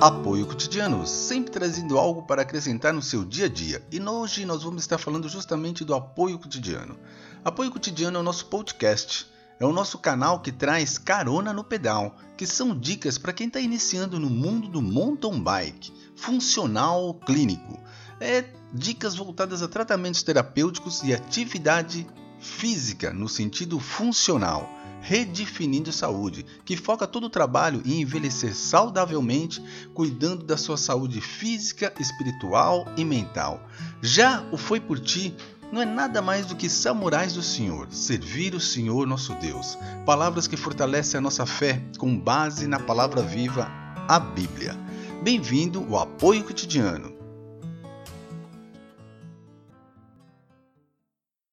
Apoio Cotidiano, sempre trazendo algo para acrescentar no seu dia a dia. E hoje nós vamos estar falando justamente do Apoio Cotidiano. Apoio Cotidiano é o nosso podcast, é o nosso canal que traz carona no pedal, que são dicas para quem está iniciando no mundo do mountain bike, funcional clínico. É dicas voltadas a tratamentos terapêuticos e atividade física no sentido funcional Redefinindo Saúde, que foca todo o trabalho em envelhecer saudavelmente, cuidando da sua saúde física, espiritual e mental. Já o Foi por Ti não é nada mais do que samurais do Senhor, servir o Senhor nosso Deus. Palavras que fortalecem a nossa fé com base na palavra viva, a Bíblia. Bem-vindo ao Apoio Cotidiano.